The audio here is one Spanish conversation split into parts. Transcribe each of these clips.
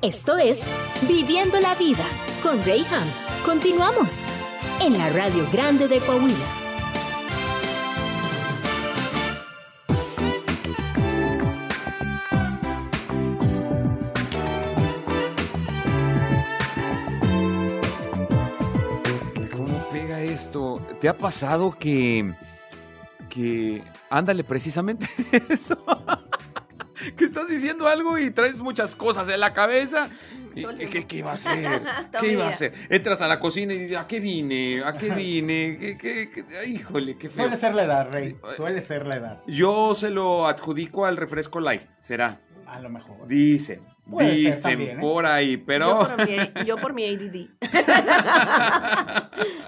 Esto es Viviendo la Vida con Rayham. Continuamos en la Radio Grande de Coahuila. ¿Cómo pega esto? ¿Te ha pasado que... que... Ándale, precisamente eso. Que estás diciendo algo y traes muchas cosas en la cabeza. Y, ¿qué, qué iba a hacer? ¿Qué iba a hacer? Entras a la cocina y dices, ¿a qué vine? ¿A qué vine? ¿Qué, qué, qué? Ay, Híjole, qué feo. Suele ser la edad, Rey. Suele ser la edad. Yo se lo adjudico al refresco light, será. A lo mejor. Dicen, Puede ser dicen también, ¿eh? por ahí, Yo pero... por, mi, yo por mi ADD.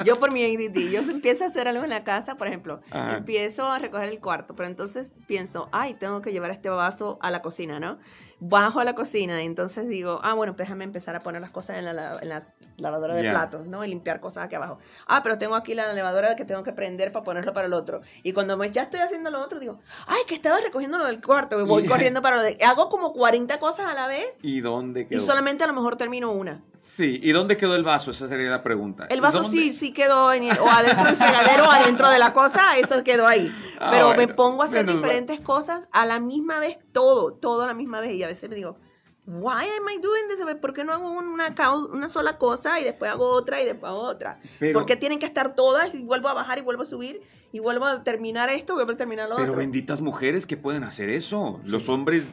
yo por mi ADD. Yo empiezo a hacer algo en la casa, por ejemplo, Ajá. empiezo a recoger el cuarto, pero entonces pienso, ay, tengo que llevar este vaso a la cocina, ¿no? Bajo a la cocina y entonces digo, ah, bueno, pues déjame empezar a poner las cosas en la, en la lavadora de Ya. platos, ¿no? Y limpiar cosas aquí abajo. Ah, pero tengo aquí la lavadora que tengo que prender para ponerlo para el otro. Y cuando me, ya estoy haciendo lo otro, digo, ay, que estaba recogiendo lo del cuarto, y voy corriendo para lo de... Hago como 40 cosas a la vez ¿Y dónde quedó? y solamente a lo mejor termino una. Sí, ¿y dónde quedó el vaso? Esa sería la pregunta. El vaso ¿Dónde? sí, sí quedó en, o adentro del fregadero o adentro de la cosa, eso quedó ahí. Ah, Pero me bueno, pongo a hacer mal. diferentes cosas a la misma vez, todo, todo a la misma vez. Y a veces me digo, why am I doing this? ¿Por qué no hago una, una sola cosa y después hago otra y después hago otra? Pero- ¿Por qué tienen que estar todas y vuelvo a bajar y vuelvo a subir y vuelvo a terminar esto y vuelvo a terminar lo Pero otro? benditas mujeres que pueden hacer eso. Los hombres.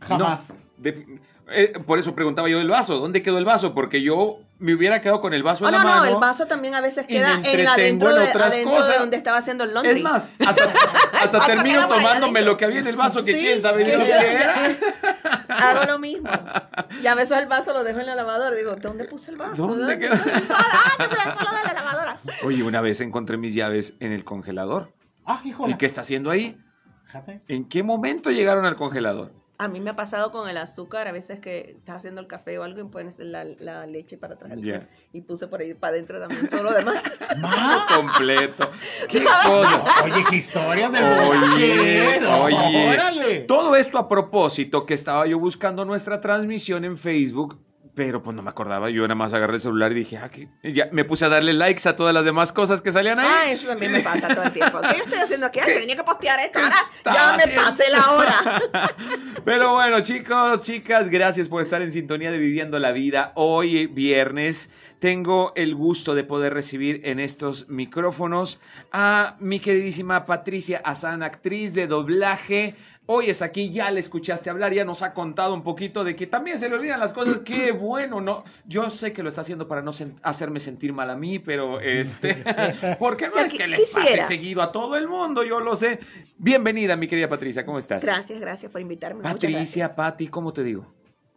Jamás. No, de- eh, por eso preguntaba yo del vaso. ¿Dónde quedó el vaso? Porque yo me hubiera quedado con el vaso Oh, en no, la no, mano. el vaso también a veces me queda en la, adentro, en de, otras adentro cosas. de donde estaba haciendo el laundry. Es más, hasta, termino tomándome lo que había en el vaso, que Sí, quién sabe Dios ya- qué era. Hago lo mismo. Y a veces el vaso lo dejo en la lavadora. Digo, ¿dónde puse el vaso? ¿Dónde quedó? ¡Ah, lo de la lavadora! Oye, una vez encontré mis llaves en el congelador. Ah, híjole. ¿Y qué está haciendo ahí? ¿En qué momento llegaron al congelador? A mí me ha pasado con el azúcar, a veces que estás haciendo el café o algo y pones la, la leche para atrás. Y puse por ahí para adentro también todo lo demás. Ma. Completo. ¿Qué cosa? Oye, qué historias del Oye, oye. Órale. Todo esto a propósito que estaba yo buscando nuestra transmisión en Facebook, pero pues no me acordaba. Yo nada más agarré el celular y dije, ah, ¿qué? Y ya me puse a darle likes a todas las demás cosas que salían ahí. Ah, eso también me pasa todo el tiempo. ¿Qué yo estoy haciendo aquí? Ay, tenía que postear esto. ¿Qué Ahora ya me pasé la hora. Pero bueno, chicos, chicas, gracias por estar en sintonía de Viviendo la Vida. Hoy, viernes, tengo el gusto de poder recibir en estos micrófonos a mi queridísima Patricia Azán, actriz de doblaje. Hoy es aquí, ya le escuchaste hablar, ya nos ha contado un poquito de que también se le olvidan las cosas. Qué bueno, ¿no? Yo sé que lo está haciendo para no sen- hacerme sentir mal a mí, pero este, porque no O sea, es que qui- les pase seguido a todo el mundo, yo lo sé. Bienvenida, mi querida Patricia, ¿cómo estás? Gracias, gracias por invitarme. Patricia. Pati, ¿cómo te digo?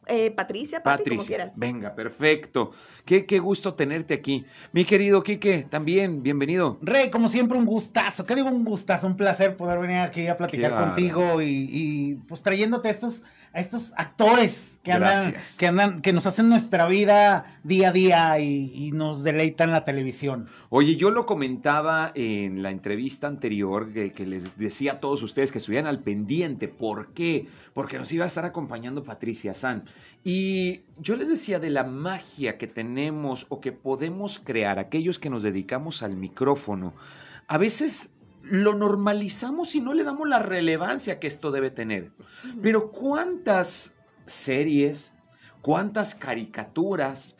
Eh, Patricia, Pati, como Patricia, quieras. venga, perfecto. Qué, qué gusto tenerte aquí. Mi querido Quique, también, bienvenido. Rey, como siempre, un gustazo. ¿Qué digo un gustazo? Un placer poder venir aquí a platicar Qué contigo y, y, pues trayéndote estos, a estos actores que andan, Gracias. que andan, que nos hacen nuestra vida día a día y, y nos deleitan la televisión. Oye, yo lo comentaba en la entrevista anterior que, que les decía a todos ustedes que estuvieran al pendiente. ¿Por qué? Porque nos iba a estar acompañando Patricia San. Y yo les decía de la magia que tenemos o que podemos crear aquellos que nos dedicamos al micrófono. A veces lo normalizamos y no le damos la relevancia que esto debe tener. Pero ¿cuántas series, cuántas caricaturas,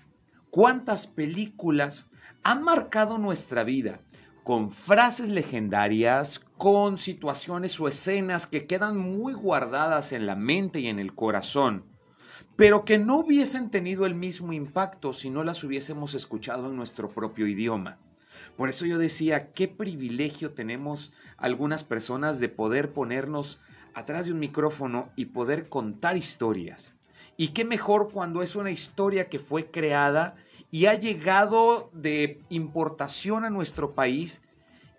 cuántas películas han marcado nuestra vida con frases legendarias, con situaciones o escenas que quedan muy guardadas en la mente y en el corazón, pero que no hubiesen tenido el mismo impacto si no las hubiésemos escuchado en nuestro propio idioma? Por eso yo decía, qué privilegio tenemos algunas personas de poder ponernos atrás de un micrófono y poder contar historias. Y qué mejor cuando es una historia que fue creada y ha llegado de importación a nuestro país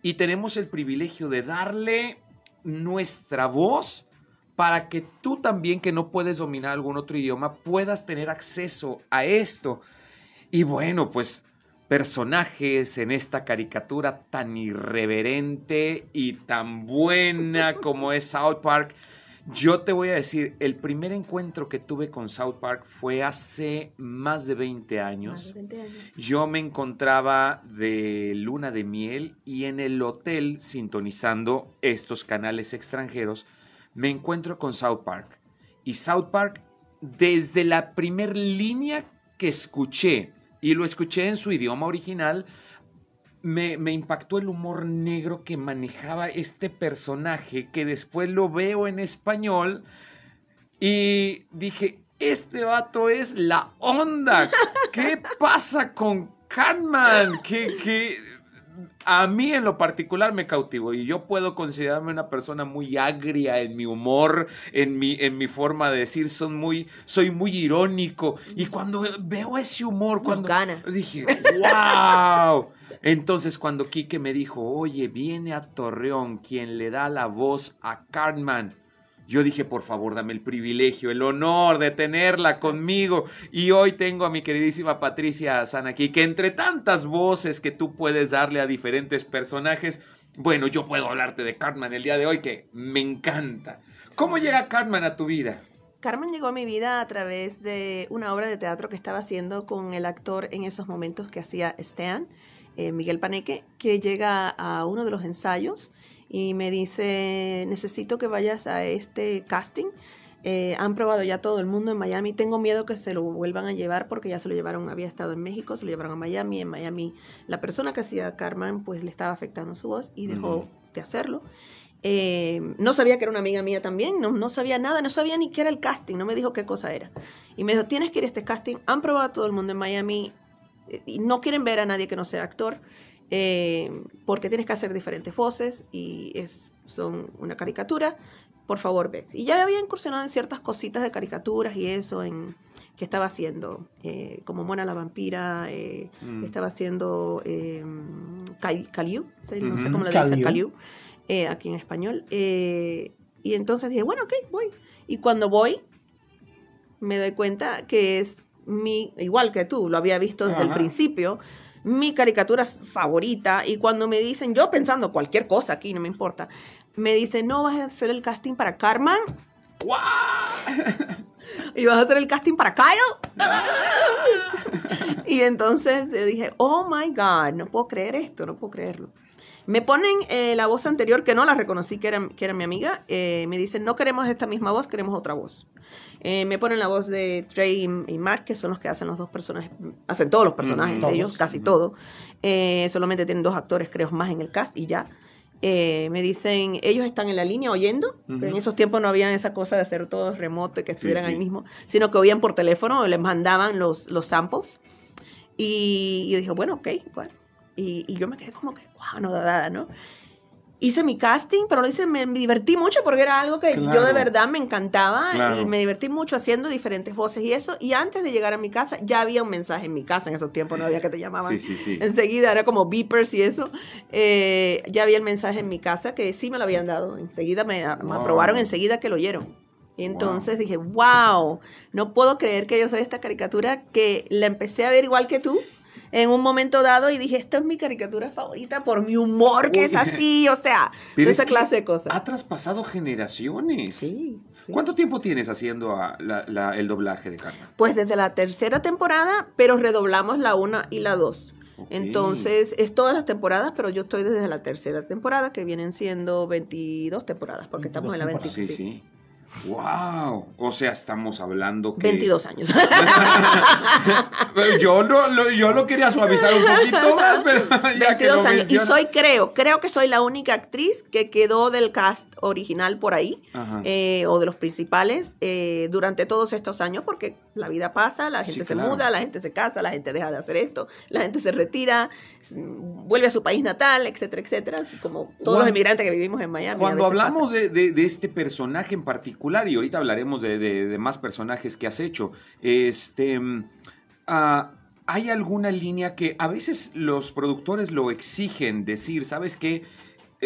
y tenemos el privilegio de darle nuestra voz para que tú también que no puedes dominar algún otro idioma puedas tener acceso a esto. Y bueno, pues personajes en esta caricatura tan irreverente y tan buena como es South Park. Yo te voy a decir, el primer encuentro que tuve con South Park fue hace más de 20 años. Más de 20 años. Yo me encontraba de luna de miel y en el hotel sintonizando estos canales extranjeros, me encuentro con South Park. Y South Park, desde la primer línea que escuché, y lo escuché en su idioma original, me, impactó el humor negro que manejaba este personaje, que después lo veo en español y dije, este vato es la onda. ¿Qué pasa con Catman? Que a mí en lo particular me cautivó y yo puedo considerarme una persona muy agria en mi humor, en mi, en mi forma de decir, son muy, soy muy irónico. Y cuando veo ese humor, cuando gana. dije, wow. Entonces cuando Quique me dijo, oye, viene a Torreón quien le da la voz a Cartman. Yo dije, por favor, dame el privilegio, el honor de tenerla conmigo. Y hoy tengo a mi queridísima Patricia San aquí, que entre tantas voces que tú puedes darle a diferentes personajes, bueno, yo puedo hablarte de Cartman el día de hoy, que me encanta. ¿Cómo llega Cartman a tu vida? Carmen llegó a mi vida a través de una obra de teatro que estaba haciendo con el actor en esos momentos que hacía Stan, eh, Miguel Paneque, que llega a uno de los ensayos y me dice, necesito que vayas a este casting. Eh, han probado ya todo el mundo en Miami. Tengo miedo que se lo vuelvan a llevar porque ya se lo llevaron, había estado en México, se lo llevaron a Miami. En Miami la persona que hacía Carmen pues le estaba afectando su voz y dejó de hacerlo. Eh, no sabía que era una amiga mía también, no, no sabía nada, no sabía ni qué era el casting, no me dijo qué cosa era. Y me dijo, tienes que ir a este casting, han probado a todo el mundo en Miami eh, y no quieren ver a nadie que no sea actor, eh, porque tienes que hacer diferentes voces y es, son una caricatura, por favor ves. Y ya había incursionado en ciertas cositas de caricaturas y eso en que estaba haciendo, eh, como Mona la vampira, eh, Mm. estaba haciendo eh, Cal- Caliu, sí, no sé Ujú. cómo le dicen, Caliu. Caliu, eh, aquí en español. eh, y entonces dije, bueno, ok, voy. Y cuando voy, me doy cuenta que es mi, igual que tú, lo había visto desde el Ajá. principio, mi caricatura favorita. Y cuando me dicen, yo pensando cualquier cosa aquí, no me importa, me dicen, no, vas a hacer el casting para Carmen. y vas a hacer el casting para Kyle. y entonces eh, dije, oh my God, no puedo creer esto, no puedo creerlo. Me ponen eh, la voz anterior, que no la reconocí, que era, que era mi amiga. eh, me dicen, no queremos esta misma voz, queremos otra voz. Eh, me ponen la voz de Trey y, y Matt, que son los que hacen los dos personajes, hacen todos los personajes Ujú. de ellos, Todos. casi Ujú. todo. Eh, solamente tienen dos actores, creo, más en el cast y ya. Eh, me dicen, ellos están en la línea oyendo, en esos tiempos no había esa cosa de hacer todo remoto y que estuvieran sí. ahí mismo, sino que oían por teléfono, les mandaban los, los samples. Y yo dije, bueno, ok, bueno. Y, y yo me quedé como que, wow, no da nada, ¿no? Hice mi casting, pero lo hice, me, me divertí mucho porque era algo que yo de verdad me encantaba Claro. y me divertí mucho haciendo diferentes voces y eso. Y antes de llegar a mi casa, ya había un mensaje en mi casa. En esos tiempos no había que te llamaban Sí, sí, sí. enseguida, era como beepers y eso. Eh, ya había el mensaje en mi casa que sí me lo habían dado. Enseguida me, me Wow. aprobaron, enseguida que lo oyeron. Y entonces dije, wow, no puedo creer que yo soy esta caricatura que la empecé a ver igual que tú en un momento dado y dije, esta es mi caricatura favorita por mi humor que es así, o sea, de esa clase de cosas. Ha traspasado generaciones. Sí, sí. ¿Cuánto tiempo tienes haciendo a- la- la- el doblaje de Carmen? Pues desde la tercera temporada, pero redoblamos la una y la dos. Entonces, es todas las temporadas, pero yo estoy desde la tercera temporada, que vienen siendo 22 temporadas, porque estamos en la 22 Sí, 25. sí. Wow. O sea, estamos hablando que. 22 años. yo, lo, lo- yo lo quería suavizar un poquito más, pero ya que lo 22 años. Y soy, creo, creo que soy la única actriz que quedó del cast original por ahí, eh, o de los principales, eh, durante todos estos años, porque la vida pasa, la gente Sí, se claro. muda, la gente se casa, la gente deja de hacer esto, la gente se retira, vuelve a su país natal, etcétera, etcétera, así como todos los inmigrantes que vivimos en Miami. Cuando hablamos de, de- de este personaje en particular, y ahorita hablaremos de, más personajes que has hecho, este, ah, ¿hay alguna línea que a veces los productores lo exigen decir, ¿sabes qué?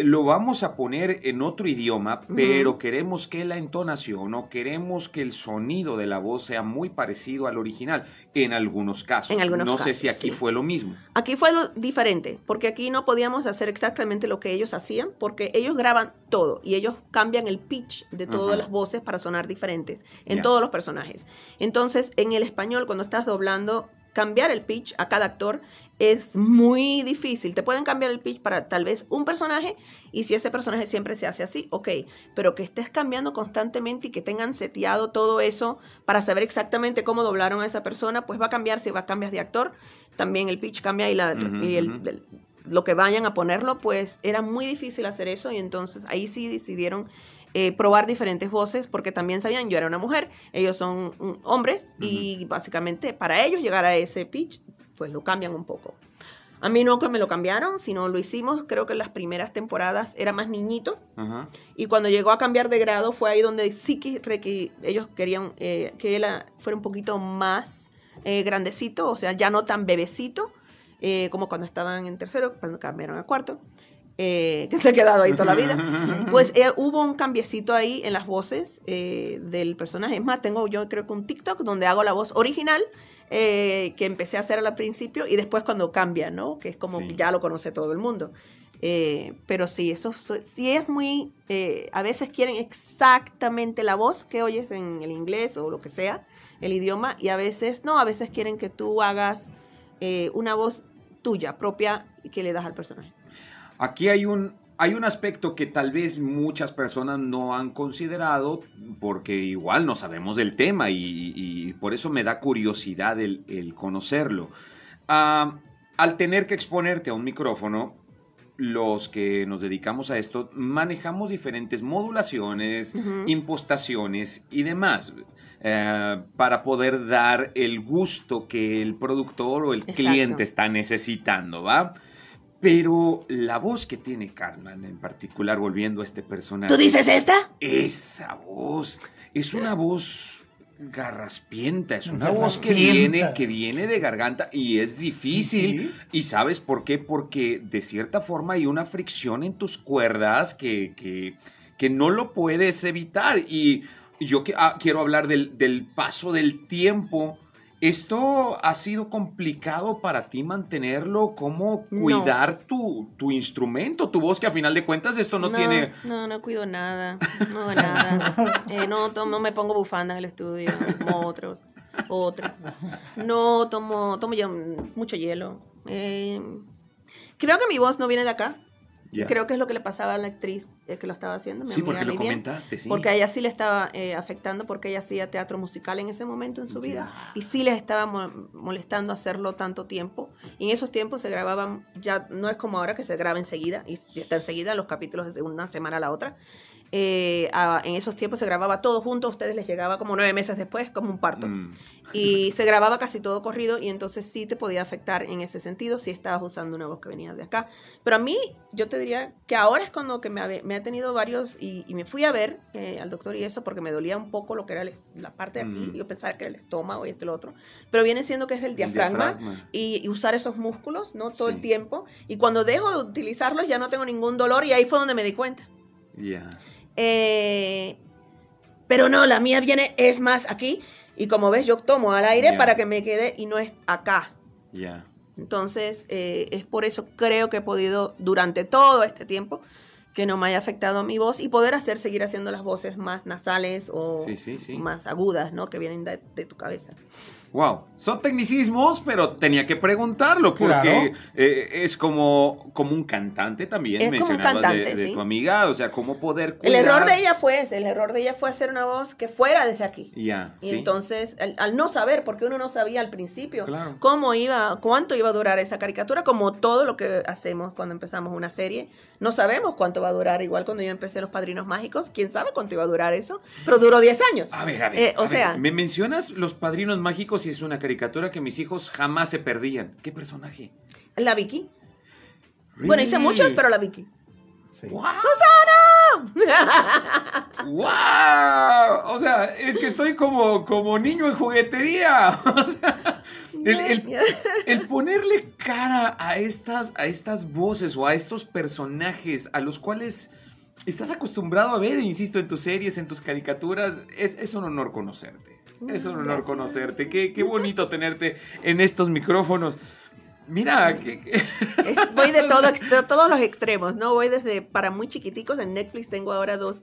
Lo vamos a poner en otro idioma, pero queremos que la entonación o queremos que el sonido de la voz sea muy parecido al original, en algunos casos. En algunos no sé si aquí sí. fue lo mismo. Aquí fue lo diferente, porque aquí no podíamos hacer exactamente lo que ellos hacían, porque ellos graban todo y ellos cambian el pitch de todas las voces para sonar diferentes en todos los personajes. Entonces, en el español, cuando estás doblando, cambiar el pitch a cada actor es muy difícil. Te pueden cambiar el pitch para tal vez un personaje y si ese personaje siempre se hace así, ok, pero que estés cambiando constantemente y que tengan seteado todo eso para saber exactamente cómo doblaron a esa persona, pues va a cambiar si va a cambiar de actor, también el pitch cambia y, la, y el- lo que vayan a ponerlo, pues era muy difícil hacer eso y entonces ahí sí decidieron eh, probar diferentes voces porque también sabían, yo era una mujer, ellos son mm, hombres y básicamente para ellos llegar a ese pitch, pues lo cambian un poco. A mí no que me lo cambiaron, sino lo hicimos, creo que en las primeras temporadas era más niñito Ajá. y cuando llegó a cambiar de grado fue ahí donde sí que ellos querían eh, que él ah, fuera un poquito más eh, grandecito, o sea, ya no tan bebecito, eh, como cuando estaban en tercero, cuando cambiaron a cuarto, eh, que se ha quedado ahí toda la vida. Pues eh, hubo un cambiecito ahí en las voces eh, del personaje. Es más, tengo yo creo que un TikTok donde hago la voz original eh, que empecé a hacer al principio y después cuando cambia, ¿no? Que es como Sí. ya lo conoce todo el mundo. Eh, pero sí, eso sí es muy... eh, a veces quieren exactamente la voz que oyes en el inglés o lo que sea, el idioma, y a veces no, a veces quieren que tú hagas una voz tuya, propia, que le das al personaje. Aquí hay un, hay un aspecto que tal vez muchas personas no han considerado porque igual no sabemos del tema y, y por eso me da curiosidad el, el conocerlo. Ah, al tener que exponerte a un micrófono, los que nos dedicamos a esto manejamos diferentes modulaciones, impostaciones y demás eh, para poder dar el gusto que el productor o el Exacto. cliente está necesitando, ¿va? Pero la voz que tiene Carmen en particular, volviendo a este personaje. ¿Tú dices esta? Esa voz es una voz garraspienta, es una voz que viene, que viene de garganta y es difícil. Sí. ¿Y sabes por qué? Porque de cierta forma hay una fricción en tus cuerdas que, que, que no lo puedes evitar. Y yo que- ah, quiero hablar del, del paso del tiempo. ¿Esto ha sido complicado para ti mantenerlo? ¿Cómo No. cuidar tu, tu instrumento, tu voz? Que a final de cuentas esto no, tiene... No, no cuido nada. No hago nada. Eh, no, tomo, no me pongo bufanda en el estudio, como otros. Otros. No tomo, tomo ya mucho hielo. Eh, creo que mi voz no viene de acá. Creo que es lo que le pasaba a la actriz eh, que lo estaba haciendo. mi Sí, amiga porque lo Vivian. comentaste, sí. Porque a ella sí le estaba eh, afectando porque ella hacía teatro musical en ese momento en su vida y sí les estaba mo- molestando hacerlo tanto tiempo. Y en esos tiempos se grababan, ya no es como ahora que se graba enseguida y está enseguida los capítulos de una semana a la otra. Eh, a- en esos tiempos se grababa todo junto, a ustedes les llegaba como nueve meses después, como un parto. Mm, Y se grababa casi todo corrido y entonces sí te podía afectar en ese sentido si estabas usando una voz que venía de acá. Pero a mí, yo te diría que ahora es cuando que me, ha- me ha tenido varios y, y me fui a ver eh, al doctor y eso porque me dolía un poco lo que era el- la parte de aquí. Mm. Yo pensaba que era el estómago y esto y lo otro. Pero viene siendo que es el el diafragma. Y, y usar esos músculos, ¿no? Todo Sí. el tiempo. Y cuando dejo de utilizarlos ya no tengo ningún dolor y ahí fue donde me di cuenta. Ya. Eh, pero no, la mía viene, es más aquí. Y como ves, yo tomo al aire para que me quede y no es acá. Ya. Entonces, eh, es por eso creo que he podido, durante todo este tiempo, que no me haya afectado mi voz y poder hacer, seguir haciendo las voces más nasales o Sí, sí, sí. más agudas, ¿no? Que vienen de, de tu cabeza. Wow, son tecnicismos, pero tenía que preguntarlo porque Claro. eh, es como, como un cantante también, Es como un de- cantante, de, sí. tu amiga, o sea, cómo poder El error de ella fue ese, el error de ella fue hacer una voz que fuera desde aquí. Ya, Y sí. entonces, al, al no saber, porque uno no sabía al principio Claro. cómo iba, cuánto iba a durar esa caricatura, como todo lo que hacemos cuando empezamos una serie, no sabemos cuánto va a durar. Igual cuando yo empecé Los Padrinos Mágicos, quién sabe cuánto iba a durar eso, pero duró 10 años. A ver, a ver. Eh, o a ver, sea- me mencionas Los Padrinos Mágicos y es una caricatura que mis hijos jamás se perdían. ¿Qué personaje? La Vicky. Bueno, hice muchos, pero la Vicky. Sí. ¡Wow! ¡Wow! O sea, es que estoy como, como niño en juguetería. O sea, El, el- el ponerle cara a estas, a estas voces o a estos personajes a los cuales estás acostumbrado a ver, insisto, en tus series, en tus caricaturas, es, es un honor conocerte. Es un honor Gracias. conocerte. Qué, qué bonito tenerte en estos micrófonos. Mira, que, que- voy de, todo, de todos los extremos, ¿no? Voy desde para muy chiquiticos. En Netflix tengo ahora dos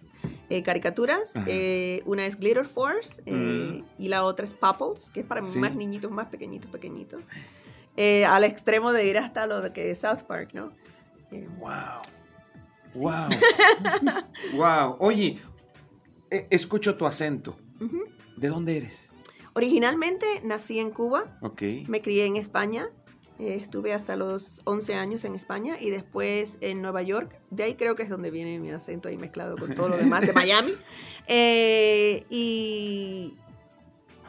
eh, caricaturas. Eh, una es Glitter Force eh, Mm. y la otra es Popples, que es para Sí. más niñitos, más pequeñitos, pequeñitos. Al extremo de ir hasta lo de que es South Park, ¿no? Wow. Sí. Wow. wow. Oye, eh, escucho tu acento. ujú. ¿De dónde eres? Originalmente nací en Cuba, Ok. me crié en España. eh, estuve hasta los 11 años en España y después en Nueva York. De ahí creo que es donde viene mi acento ahí mezclado con todo lo demás de Miami. Eh, y,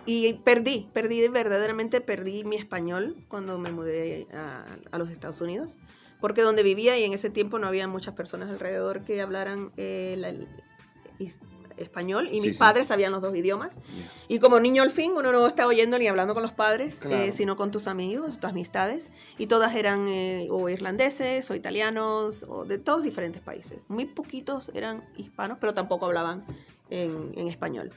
y perdí, perdí, verdaderamente perdí mi español cuando me mudé a, a los Estados Unidos. Porque donde vivía y en ese tiempo no había muchas personas alrededor que hablaran eh, la- español y Sí, mis sí. padres sabían los dos idiomas. Y como niño al fin, uno no está oyendo ni hablando con los padres, Claro. eh, sino con tus amigos, tus amistades. Y todas eran eh, o irlandeses o italianos o de todos diferentes países. Muy poquitos eran hispanos, pero tampoco hablaban en, en español.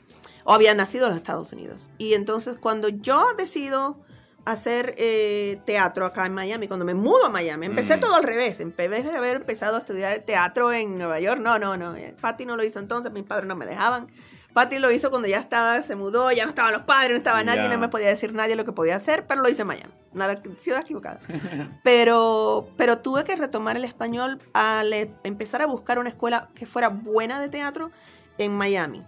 O habían nacido en los Estados Unidos. Y entonces cuando yo decido hacer eh, teatro acá en Miami, cuando me mudo a Miami, empecé Mm. todo al revés. En vez de haber empezado a estudiar teatro en Nueva York, no, no, no. eh, Patty no lo hizo entonces, mis padres no me dejaban. Patty lo hizo cuando ya estaba, se mudó, ya no estaban los padres, no estaba nadie, Ya. no me podía decir nadie lo que podía hacer, pero lo hice en Miami. Ciudad equivocada. Pero, pero tuve que retomar el español al eh, empezar a buscar una escuela que fuera buena de teatro en Miami.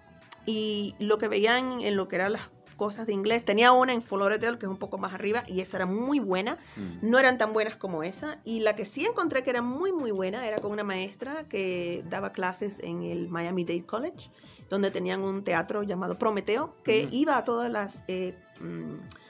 Y lo que veían en lo que eran las cosas de inglés, tenía una en Lauderdale que es un poco más arriba y esa era muy buena. Mm. No eran tan buenas como esa. Y la que sí encontré que era muy, muy buena era con una maestra que daba clases en el Miami Dade College, donde tenían un teatro llamado Prometeo, que Ujú. iba a todas las... eh, mm,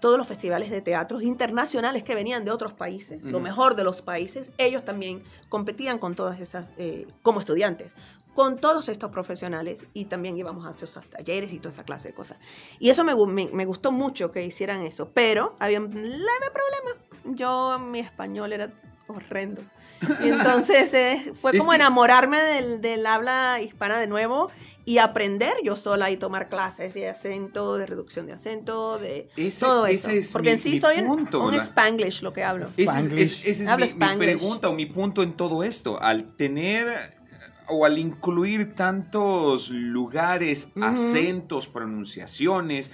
todos los festivales de teatros internacionales que venían de otros países, lo mejor de los países, ellos también competían con todas esas, eh, como estudiantes, con todos estos profesionales y también íbamos a esos talleres y toda esa clase de cosas. Y eso me, me, me gustó mucho que hicieran eso, pero había un leve problema. Yo, mi español era horrendo. Y entonces eh, fue como enamorarme del, del habla hispana de nuevo y aprender yo sola y tomar clases de acento, de reducción de acento, de Ese, todo eso. es Porque mi- en sí soy un- punto, un, ¿verdad? spanglish lo que hablo. Ese es, es- ese es mi, mi pregunta o mi punto en todo esto. Al tener o al incluir tantos lugares, acentos, pronunciaciones,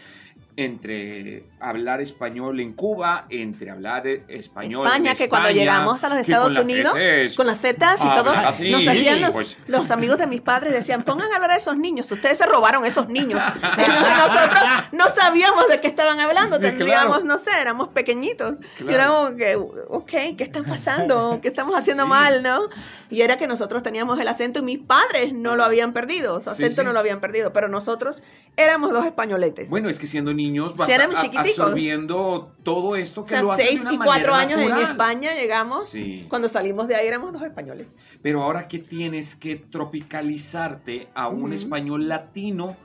entre hablar español en Cuba, entre hablar español España, en que cuando España, llegamos a los Estados con Unidos, Con las tetas y todo, hablar así, nos hacían los, pues. los amigos de mis padres, decían, pongan a hablar a esos niños, ustedes se robaron esos niños. Y nosotros no sabíamos de qué estaban hablando, Sí, tendríamos, claro. no sé, éramos pequeñitos. Y Claro. éramos que, ok, ¿qué está pasando? ¿Qué estamos haciendo Sí. mal, no? Y era que nosotros teníamos el acento y mis padres no lo habían perdido, su acento sí. no lo habían perdido, pero nosotros éramos dos españoles. Bueno, es que siendo niños Sí, éramos a-. absorbiendo todo esto o que sea, lo haces de seis una y cuatro años en. España llegamos. Sí. Cuando salimos de ahí éramos dos españoles. Pero ahora que tienes que tropicalizarte a un español latino.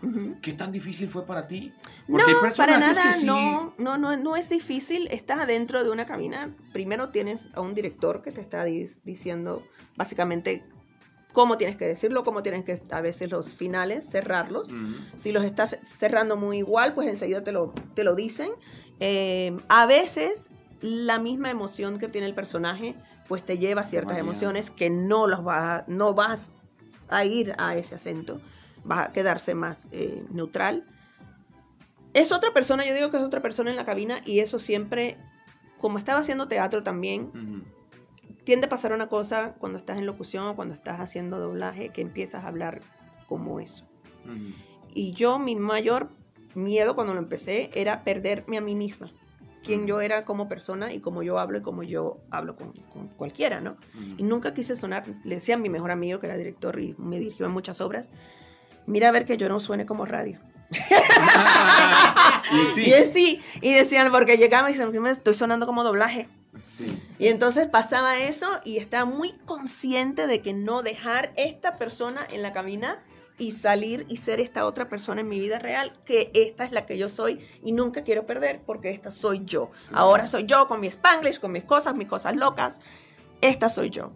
¿qué tan difícil fue para ti? No, hay para nada, que sí- no, no, no, no es difícil. Estás adentro de una cabina. Primero tienes a un director que te está dis- diciendo básicamente cómo tienes que decirlo, cómo tienes que a veces los finales cerrarlos. Si los estás cerrando muy igual, pues enseguida te lo, te lo dicen. Eh, a veces la misma emoción que tiene el personaje, pues te lleva a ciertas emociones que no los vas, a- no vas a ir a ese acento, vas a quedarse más eh, neutral. Es otra persona, yo digo que es otra persona en la cabina y eso siempre, como estaba haciendo teatro también. Tiende a pasar una cosa cuando estás en locución o cuando estás haciendo doblaje, que empiezas a hablar como eso. Y yo, mi mayor miedo cuando lo empecé era perderme a mí misma. Quién yo era como persona y cómo yo hablo y cómo yo hablo con, con cualquiera, ¿no? Y nunca quise sonar, le decía a mi mejor amigo que era director y me dirigió en muchas obras, mira a ver que yo no suene como radio. y sí, Y sí, y decían, porque llegaba y decían, "Que me estoy sonando como doblaje. Sí. Y entonces pasaba eso y estaba muy consciente de que no dejar esta persona en la cabina y salir y ser esta otra persona en mi vida real, que esta es la que yo soy y nunca quiero perder porque esta soy yo. Ahora soy yo con mi spanglish, con mis cosas, mis cosas locas. Esta soy yo.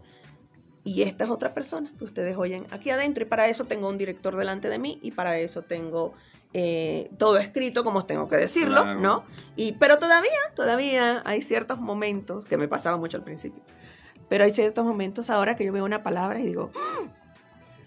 Y esta es otra persona que ustedes oyen aquí adentro y para eso tengo un director delante de mí y para eso tengo eh, todo escrito como tengo que decirlo, Claro. ¿no? Y, pero todavía, todavía hay ciertos momentos, que me pasaba mucho al principio, pero hay ciertos momentos ahora que yo veo una palabra y digo,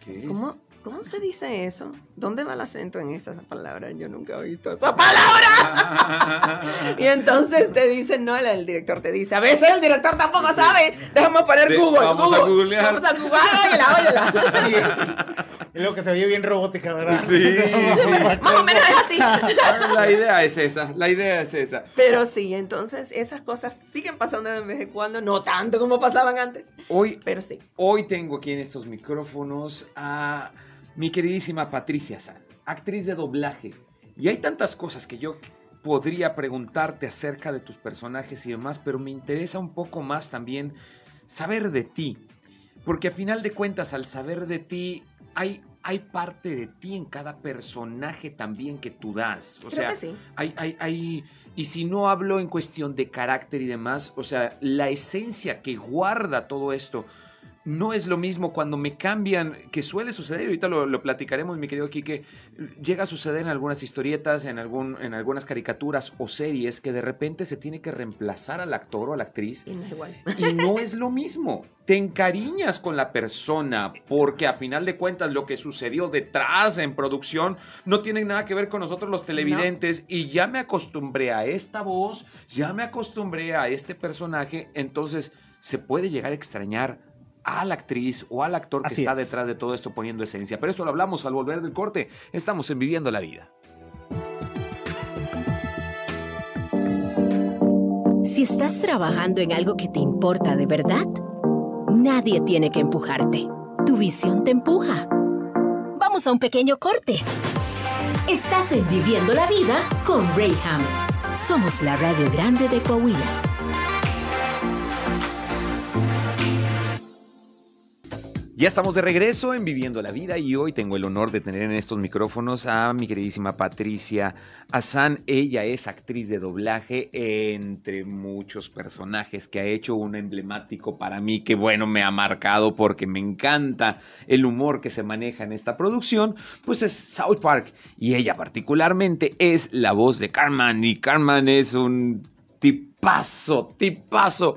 ¿Qué es? ¿cómo, ¿cómo se dice eso? ¿Dónde va el acento en esa palabra? Yo nunca he visto esa palabra. Y entonces te dicen, no, el, director te dice, a veces el director tampoco sabe, déjame poner Google, vamos a Google. googlear. Vamos a Google, óyela, óyela. Es lo que se oye bien robótica, ¿verdad? Sí, sí. Más o menos es así. La idea es esa, la idea es esa. Pero sí, entonces esas cosas siguen pasando de vez en cuando, no tanto como pasaban antes, Hoy, pero sí. hoy tengo aquí en estos micrófonos a mi queridísima Patricia San, actriz de doblaje. Y hay tantas cosas que yo podría preguntarte acerca de tus personajes y demás, pero me interesa un poco más también saber de ti. Porque a final de cuentas, al saber de ti, hay, hay parte de ti en cada personaje también que tú das. O Creo sea, que sí. hay, hay, hay, y si no hablo en cuestión de carácter y demás, o sea, la esencia que guarda todo esto no es lo mismo cuando me cambian, que suele suceder, ahorita lo, lo platicaremos, mi querido Quique, llega a suceder en algunas historietas, en, algún, en algunas caricaturas o series, que de repente se tiene que reemplazar al actor o a la actriz Y no es igual. y no es lo mismo. Te encariñas con la persona porque a final de cuentas lo que sucedió detrás en producción no tiene nada que ver con nosotros los televidentes y ya me acostumbré a esta voz, ya me acostumbré a este personaje, entonces se puede llegar a extrañar a la actriz o al actor que Así está es. detrás de todo esto poniendo esencia. Pero esto lo hablamos al volver del corte. Estamos en Viviendo la Vida. Si estás trabajando en algo que te importa de verdad, nadie tiene que empujarte. Tu visión te empuja. Vamos a un pequeño corte. Estás en Viviendo la Vida con Rayham. Somos la Radio Grande de Coahuila. Ya estamos de regreso en Viviendo la Vida y hoy tengo el honor de tener en estos micrófonos a mi queridísima Patricia Azán. Ella es actriz de doblaje entre muchos personajes que ha hecho un emblemático para mí que bueno me ha marcado porque me encanta el humor que se maneja en esta producción, pues es South Park y ella particularmente es la voz de Carmen y Carmen es un tipazo, tipazo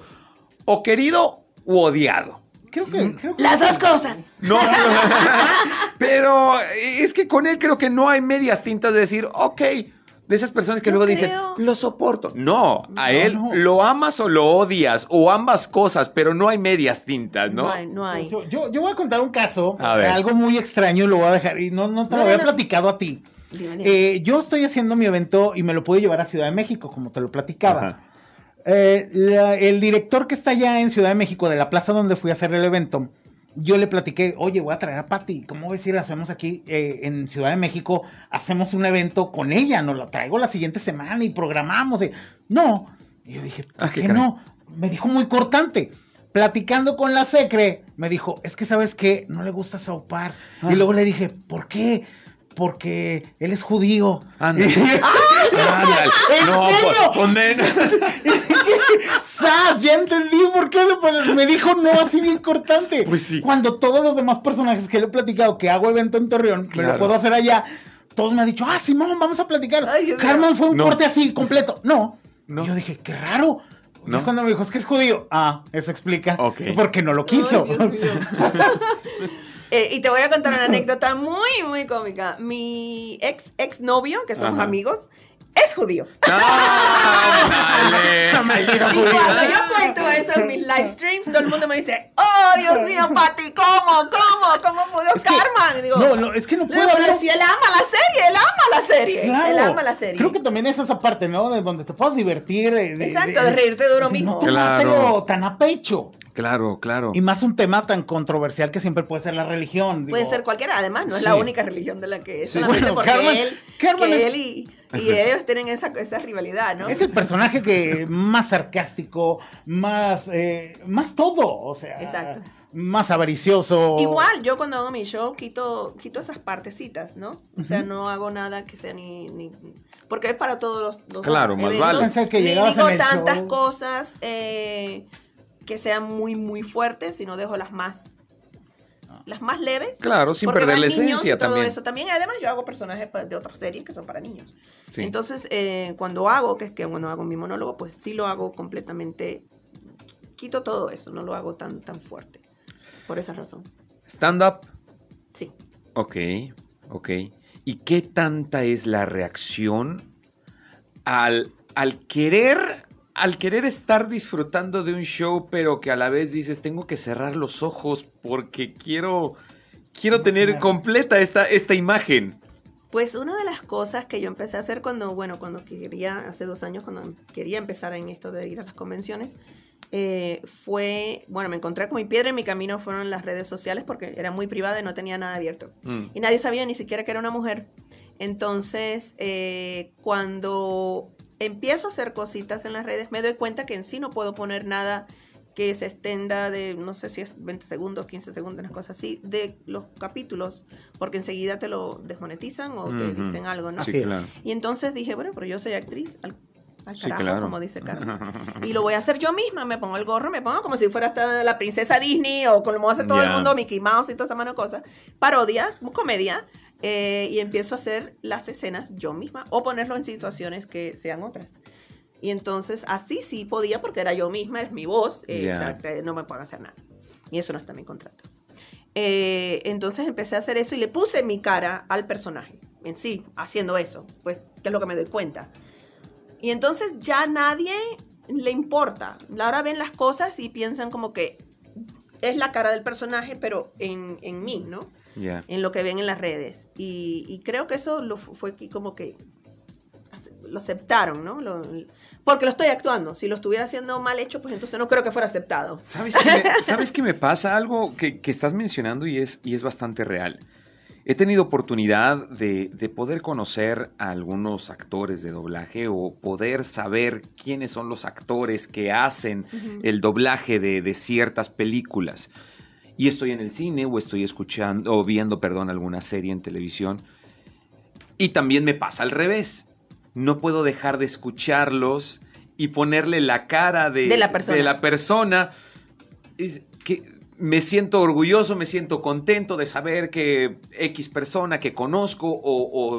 o querido u odiado. Creo que, creo que- Las dos cosas. No, pero es que con él creo que no hay medias tintas de decir, ok, de esas personas que Yo luego dicen, lo soporto. No, a No, él no. lo amas o lo odias, o ambas cosas, pero no hay medias tintas, ¿no? No hay, no hay. Yo, yo, yo voy a contar un caso, algo muy extraño, lo voy a dejar, y no, no te No, lo había no, no. platicado a ti. Dime, dime. Eh, yo estoy haciendo mi evento y me lo puedo llevar a Ciudad de México, como te lo platicaba. Ajá. Eh, la- el director que está allá en Ciudad de México, de la plaza donde fui a hacer el evento, yo le platiqué, oye, voy a traer a Patti, ¿cómo ves si la hacemos aquí eh, en Ciudad de México? Hacemos un evento con ella, nos la traigo la siguiente semana y programamos. y- No, y yo dije, ¿por Ah, qué no? Me dijo muy cortante. Platicando con la secre, me dijo, es que sabes qué, no le gusta South Park. Ah. Y luego le dije, ¿por qué? Porque él es judío. Ándale. Ándale. ¿En No, serio? pues. ¡Sas! Ya entendí por qué me- dijo no así bien cortante. Pues sí. Cuando todos los demás personajes que le he platicado que hago evento en Torreón, me Claro. lo puedo hacer allá, todos me han dicho, ah, Simón, vamos a platicar. Ay. Carmen fue un No. corte así, completo. No. Yo dije, qué raro. No. Y cuando me dijo, es que es judío. Ah, eso explica. Ok. Porque no lo quiso. Ay, Dios mío. Eh, y te voy a contar una anécdota muy, muy cómica. Mi ex, ex novio, que somos Ajá. amigos, es judío. Y judío. cuando yo cuento eso en mis live streams, todo el mundo me dice, oh, Dios mío, Pati, ¿cómo? ¿Cómo? ¿Cómo pudo Es Carmen? Digo, No, no, es que no puede haber pero si él ama la serie, él ama la serie. Claro. Él ama la serie. Creo que también es esa parte, ¿no? De donde te puedas divertir. De, de- Exacto, de reírte duro de mismo. No Claro. tan a pecho. Claro, claro. Y más un tema tan controversial que siempre puede ser la religión. Puede digo, ser cualquiera, además, no es Sí. la única religión de la que es. Sí, solamente sí. porque Carmen- él, Carmen que es- él y, y ellos tienen esa, esa rivalidad, ¿no? Es el personaje que más sarcástico, más, eh, más todo, o sea. Exacto. más avaricioso. Igual, yo cuando hago mi show quito, quito esas partecitas, ¿no? O sea, no hago nada que sea ni... ni porque es para todos los, los Claro, más vale. Pensé que Ni digo en el tantas show. cosas eh, que sean muy, muy fuertes, sino dejo las más las más leves. Claro, sin perder la esencia todo también. Eso. También, además, yo hago personajes de otras series que son para niños. Sí. Entonces, eh, cuando hago, que es que cuando hago mi monólogo, pues sí lo hago completamente, quito todo eso, no lo hago tan, tan fuerte. Por esa razón. Stand-up, Sí. ok, ok. ¿Y qué tanta es la reacción al, al querer... Al querer estar disfrutando de un show, pero que a la vez dices, tengo que cerrar los ojos porque quiero, quiero tener completa esta, esta imagen. Pues una de las cosas que yo empecé a hacer cuando, bueno, cuando quería, hace dos años, cuando quería empezar en esto de ir a las convenciones, eh, fue, bueno, me encontré con mi piedra en mi camino fueron las redes sociales porque era muy privada y no tenía nada abierto. Mm, Y nadie sabía ni siquiera que era una mujer. Entonces, eh, cuando empiezo a hacer cositas en las redes, me doy cuenta que en sí no puedo poner nada que se extenda de, no sé si es 20 segundos, 15 segundos, una cosa así, de los capítulos, porque enseguida te lo desmonetizan o te Ujú. dicen algo, ¿no? Así Sí, es. claro. Y entonces dije, bueno, pero yo soy actriz, al, al Sí, carajo, claro. como dice Carmen. Y lo voy a hacer yo misma, me pongo el gorro, me pongo como si fuera hasta la princesa Disney o como hace todo el Ya. mundo, Mickey Mouse y toda esa mano de cosas. Parodia, comedia, eh, y empiezo a hacer las escenas yo misma o ponerlo en situaciones que sean otras. Y entonces así sí podía porque era yo misma, es mi voz, eh, Ya. o sea, que no me puedo hacer nada. Y eso no está en mi contrato. Eh, entonces empecé a hacer eso y le puse mi cara al personaje en sí, haciendo eso, pues que es lo que me doy cuenta. Y entonces ya nadie le importa. Ahora ven las cosas y piensan como que es la cara del personaje, pero en, en mí, ¿no? Ya. En lo que ven en las redes. Y, y creo que eso lo, fu- fue que como que lo aceptaron, ¿no? Lo- porque lo estoy actuando. Si lo estuviera haciendo mal hecho, pues entonces no creo que fuera aceptado. ¿Sabes qué me, ¿sabes qué me pasa? Algo que, que estás mencionando y es, y es bastante real. He tenido oportunidad de, de poder conocer a algunos actores de doblaje o poder saber quiénes son los actores que hacen el doblaje de, de ciertas películas. Y estoy en el cine o estoy escuchando o viendo, perdón, alguna serie en televisión. Y también me pasa al revés. No puedo dejar de escucharlos y ponerle la cara de, De la persona. de la persona. Es que me siento orgulloso, me siento contento de saber que X persona que conozco o,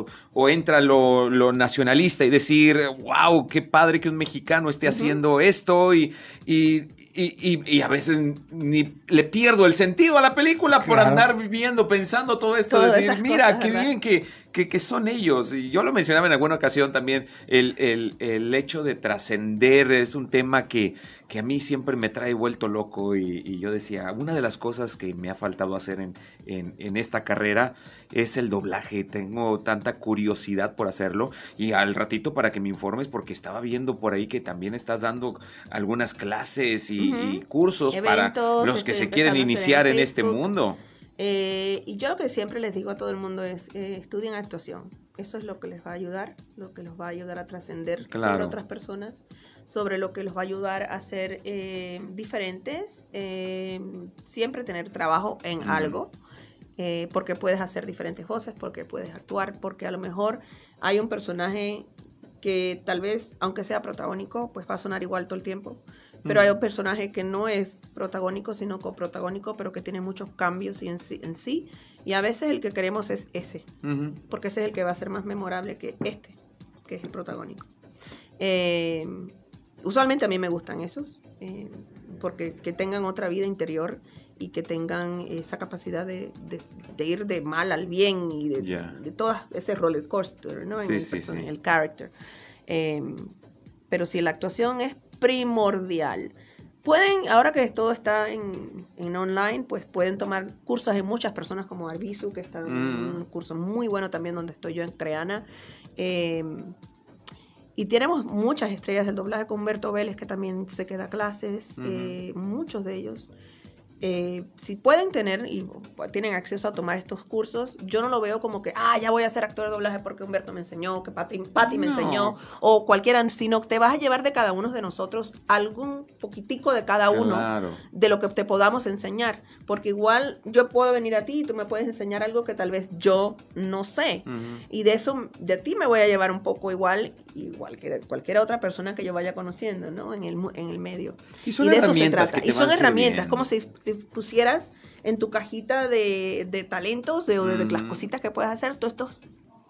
o- o entra lo, lo nacionalista y decir, wow, qué padre que un mexicano esté haciendo esto y, y, y- a veces ni le pierdo el sentido a la película por andar viviendo, pensando todo esto, Todas decir, mira, cosas, qué ¿verdad? bien que, que, que son ellos. Y yo lo mencionaba en alguna ocasión también, el, el- el hecho de trascender es un tema que, que a mí siempre me trae vuelto loco y, y yo decía, una de las cosas que me ha faltado hacer en, en- en esta carrera es el doblaje. Tengo tanta curiosidad por hacerlo y al ratito para que me informes porque estaba viendo por ahí que también estás dando algunas clases y, cursos para los que se quieren en iniciar en este mundo. Eh, y yo lo que siempre les digo a todo el mundo es, eh, estudien actuación. Eso es lo que les va a ayudar, lo que los va a ayudar a trascender sobre otras personas, sobre lo que los va a ayudar a ser eh, diferentes, eh, siempre tener trabajo en Mm. algo, eh, porque puedes hacer diferentes voces, porque puedes actuar, porque a lo mejor hay un personaje que tal vez, aunque sea protagónico, pues va a sonar igual todo el tiempo. Pero hay un personaje que no es protagónico, sino coprotagónico, pero que tiene muchos cambios y en, sí, en sí. Y a veces el que queremos es ese, Ujú. porque ese es el que va a ser más memorable que este, que es el protagónico. Eh, usualmente a mí me gustan esos, eh, porque que tengan otra vida interior y que tengan esa capacidad de, de- de ir de mal al bien y de, Ya. de todo ese roller coaster, ¿no? En Sí, el, sí, sí. el character. Eh, pero si la actuación es primordial. Pueden, ahora que todo está en, en online, pues pueden tomar cursos de muchas personas como Arbizu, que está en Mm. un curso muy bueno también donde estoy yo en Creana. Eh, y tenemos muchas estrellas del doblaje con Humberto Vélez, que también se queda clases, eh, muchos de ellos. Eh, si pueden tener y tienen acceso a tomar estos cursos, yo no lo veo como que, ah, ya voy a ser actor de doblaje porque Humberto me enseñó, que Patti, Patti me No. enseñó, o cualquiera, sino que te vas a llevar de cada uno de nosotros algún poquitico de cada uno Claro. de lo que te podamos enseñar, porque igual yo puedo venir a ti y tú me puedes enseñar algo que tal vez yo no sé. Ujú. Y de eso, de ti me voy a llevar un poco igual, igual que de cualquier otra persona que yo vaya conociendo, ¿no? En el, mu- en el medio. Y son y de eso se herramientas trata. que Y son herramientas, sirviendo. como si te pusieras en tu cajita de, de talentos, de, de las Mm. cositas que puedes hacer, todos estos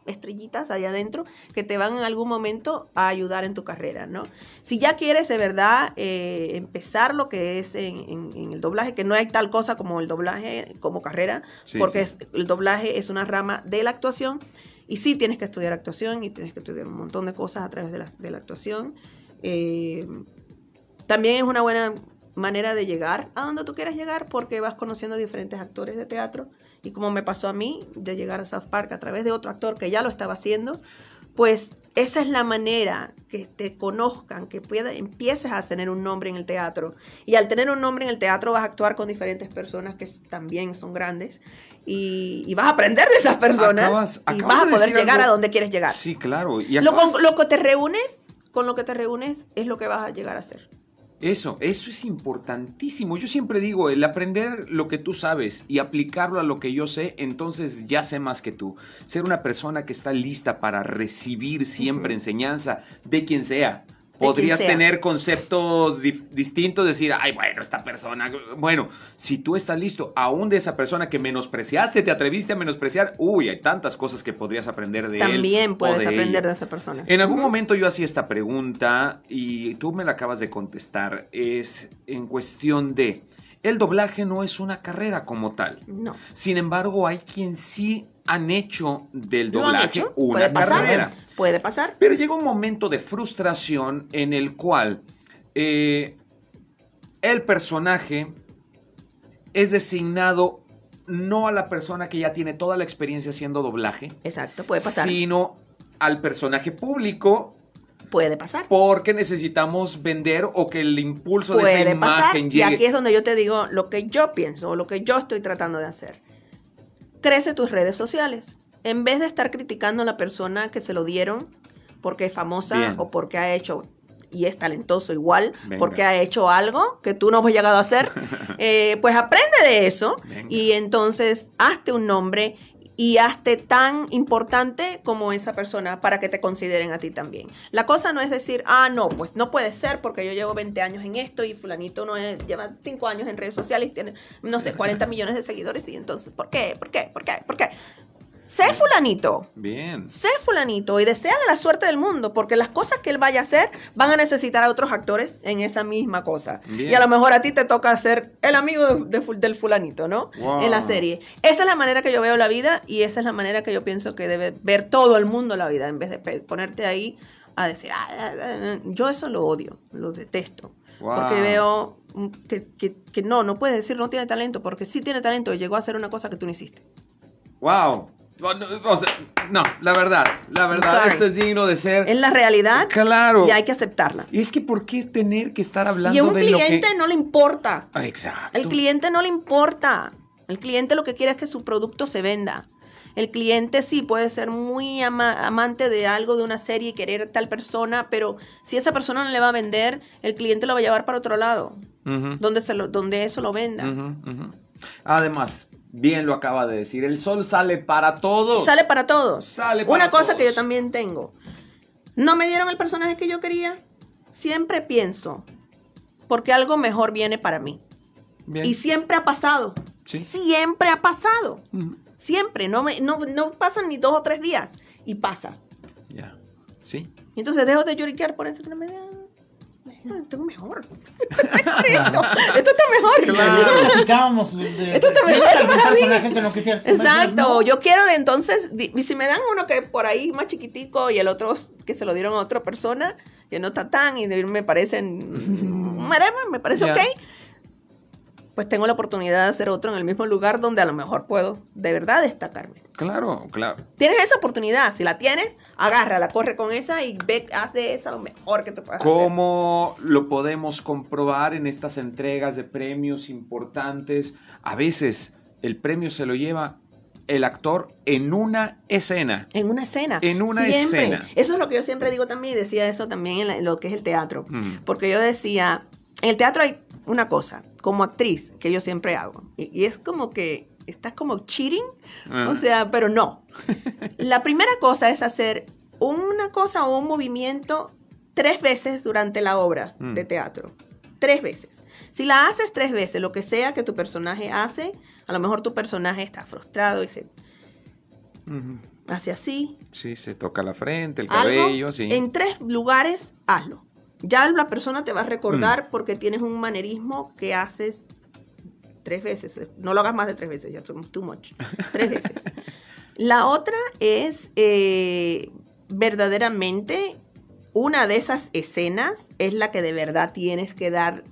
estrellitas allá adentro que te van en algún momento a ayudar en tu carrera, ¿no? Si ya quieres de verdad eh, empezar lo que es en, en- en el doblaje, que no hay tal cosa como el doblaje como carrera, Sí, porque sí. es- el doblaje es una rama de la actuación y sí tienes que estudiar actuación y tienes que estudiar un montón de cosas a través de la, de la actuación. Eh, también es una buena manera de llegar a donde tú quieres llegar porque vas conociendo diferentes actores de teatro y como me pasó a mí de llegar a South Park a través de otro actor que ya lo estaba haciendo, pues esa es la manera que te conozcan, que pueda, empieces a tener un nombre en el teatro. Y al tener un nombre en el teatro vas a actuar con diferentes personas que también son grandes y, y vas a aprender de esas personas Acabas- y vas a de poder llegar algo- a donde quieres llegar. Sí, claro. Y Lo, con lo que te reúnes, con lo que te reúnes es lo que vas a llegar a ser. Eso, eso es importantísimo. Yo siempre digo, el aprender lo que tú sabes y aplicarlo a lo que yo sé, entonces ya sé más que tú. Ser una persona que está lista para recibir siempre enseñanza de quien sea. Podrías tener conceptos distintos, decir, ay, bueno, esta persona, bueno, si tú estás listo, aún de esa persona que menospreciaste, te atreviste a menospreciar, uy, hay tantas cosas que podrías aprender de él. También o puedes de aprender de esa persona. En algún momento yo hacía esta pregunta y tú me la acabas de contestar. Es en cuestión de, el doblaje no es una carrera como tal. No. Sin embargo, hay quien sí han hecho del ¿Lo han doblaje hecho? una Puede pasar. carrera. Puede pasar. Pero llega un momento de frustración en el cual eh, el personaje es designado no a la persona que ya tiene toda la experiencia haciendo doblaje, Exacto, puede pasar. sino al personaje público Puede pasar. porque necesitamos vender o que el impulso de esa pasar. imagen Y aquí llegue. es donde yo te digo lo que yo pienso o lo que yo estoy tratando de hacer. Crece tus redes sociales. En vez de estar criticando a la persona que se lo dieron porque es famosa Bien. o porque ha hecho y es talentoso igual, Venga. porque ha hecho algo que tú no has llegado a hacer, eh, pues aprende de eso Venga. y entonces hazte un nombre y hazte tan importante como esa persona para que te consideren a ti también. La cosa no es decir, ah, no, pues no puede ser porque yo llevo 20 años en esto y fulanito no es- lleva 5 años en redes sociales y tiene, no sé, 40 millones de seguidores y entonces, ¿por qué? ¿Por qué? ¿Por qué? ¿Por qué? Sé fulanito. Bien. Sé fulanito y deseale la suerte del mundo, porque las cosas que él vaya a hacer van a necesitar a otros actores en esa misma cosa. Bien. Y a lo mejor a ti te toca ser el amigo de- de fu- del fulanito, ¿no? Wow. En la serie. Esa es la manera que yo veo la vida y esa es la manera que yo pienso que debe ver todo el mundo la vida, en vez de ponerte ahí a decir, "Ah, ah, ah". yo eso lo odio, lo detesto. Wow. Porque veo que, que- que no, no puedes decir no tiene talento, porque sí tiene talento y llegó a hacer una cosa que tú no hiciste. Wow. No, no, o sea, no, la verdad, la verdad, esto es digno de ser. Es la realidad Claro. y hay que aceptarla. Y es que ¿por qué tener que estar hablando Y a un de lo que... cliente no le importa. Ah, Exacto. El cliente no le importa. El cliente lo que quiere es que su producto se venda. El cliente sí puede ser muy ama- amante de algo, de una serie y querer tal persona, pero si esa persona no le va a vender, el cliente lo va a llevar para otro lado, donde, se lo, donde eso lo venda. Además, bien lo acaba de decir, el sol sale para todos. Sale para todos. Sale para Una cosa que yo también tengo. No me dieron el personaje que yo quería. Siempre pienso, porque algo mejor viene para mí. Bien. Y siempre ha pasado. Sí. Siempre ha pasado. Siempre. No, me, no, no pasan ni dos o tres días. Y pasa. Ya. Sí. Entonces dejo de lloriquear por eso que no me. Esto es mejor. esto, esto está mejor. Claro. Esto mejora algún para mí. que no Exacto, no. yo quiero de entonces, y si me dan uno que por ahí más chiquitico y el otro que se lo dieron a otra persona, que no está tan y me parecen, me parece Ya. ok, pues tengo la oportunidad de hacer otro en el mismo lugar donde a lo mejor puedo de verdad destacarme. Claro, claro. Tienes esa oportunidad, si la tienes, agárrala, corre con esa y ve, haz de esa lo mejor que te puedas hacer. ¿Cómo lo podemos comprobar en estas entregas de premios importantes? A veces el premio se lo lleva el actor en una escena. En una escena. En una Siempre. escena. Eso es lo que yo siempre digo también y decía eso también en, la- en lo que es el teatro. Mm. Porque yo decía, en el teatro hay una cosa, como actriz, que yo siempre hago. Y, y es como que estás como cheating, Ah. o sea, pero no. La primera cosa es hacer una cosa o un movimiento tres veces durante la obra Mm. de teatro. Tres veces. Si la haces tres veces, lo que sea que tu personaje hace, a lo mejor tu personaje está frustrado y se hace así, Sí, se toca la frente, el algo, cabello, sí. en tres lugares, hazlo. Ya la persona te va a Mm. recordar porque tienes un manerismo que haces tres veces. No lo hagas más de tres veces, ya too much. Tres veces. La otra es eh, verdaderamente una de esas escenas es la que de verdad tienes que dar